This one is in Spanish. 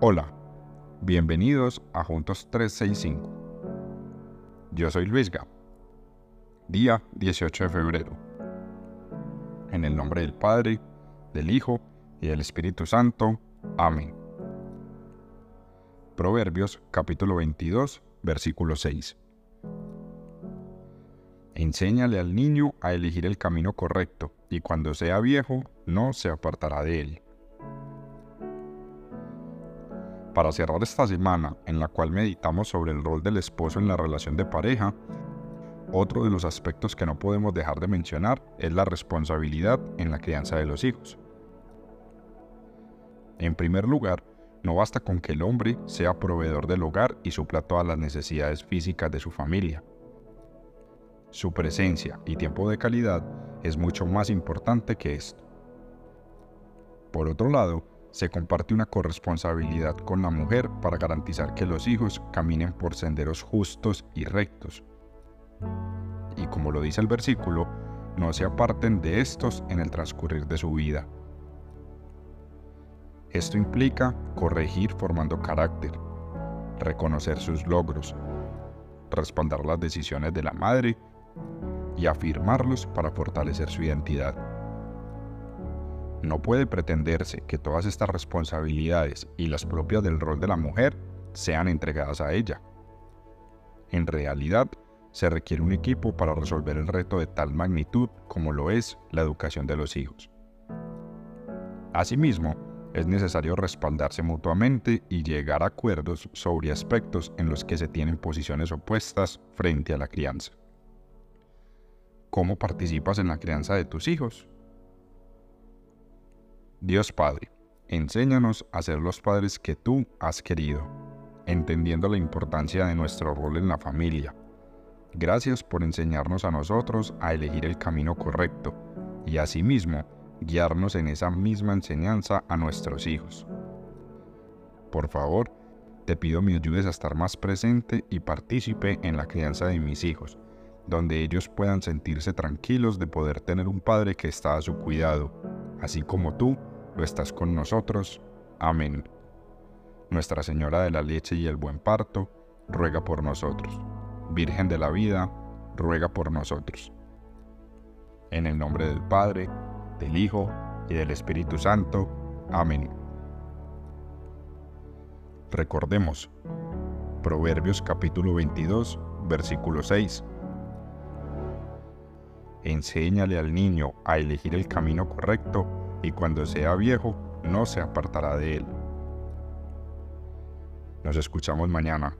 Hola, bienvenidos a Juntos 365. Yo soy Luisga. Día 18 de febrero. En el nombre del Padre, del Hijo y del Espíritu Santo. Amén. Proverbios capítulo 22, versículo 6. Enséñale al niño a elegir el camino correcto, y cuando sea viejo no se apartará de él. Para cerrar esta semana, en la cual meditamos sobre el rol del esposo en la relación de pareja, otro de los aspectos que no podemos dejar de mencionar es la responsabilidad en la crianza de los hijos. En primer lugar, no basta con que el hombre sea proveedor del hogar y supla todas las necesidades físicas de su familia. Su presencia y tiempo de calidad es mucho más importante que esto. Por otro lado, se comparte una corresponsabilidad con la mujer para garantizar que los hijos caminen por senderos justos y rectos. Y como lo dice el versículo, no se aparten de estos en el transcurrir de su vida. Esto implica corregir formando carácter, reconocer sus logros, respaldar las decisiones de la madre y afirmarlos para fortalecer su identidad. No puede pretenderse que todas estas responsabilidades y las propias del rol de la mujer sean entregadas a ella. En realidad, se requiere un equipo para resolver el reto de tal magnitud como lo es la educación de los hijos. Asimismo, es necesario respaldarse mutuamente y llegar a acuerdos sobre aspectos en los que se tienen posiciones opuestas frente a la crianza. ¿Cómo participas en la crianza de tus hijos? Dios Padre, enséñanos a ser los padres que tú has querido, entendiendo la importancia de nuestro rol en la familia. Gracias por enseñarnos a nosotros a elegir el camino correcto y asimismo guiarnos en esa misma enseñanza a nuestros hijos. Por favor, te pido me ayudes a estar más presente y partícipe en la crianza de mis hijos, donde ellos puedan sentirse tranquilos de poder tener un padre que está a su cuidado, así como tú lo estás con nosotros. Amén. Nuestra Señora de la Leche y el Buen Parto, ruega por nosotros. Virgen de la Vida, ruega por nosotros. En el nombre del Padre, del Hijo y del Espíritu Santo. Amén. Recordemos, Proverbios capítulo 22, versículo 6. Enséñale al niño a elegir el camino correcto y cuando sea viejo no se apartará de él. Nos escuchamos mañana.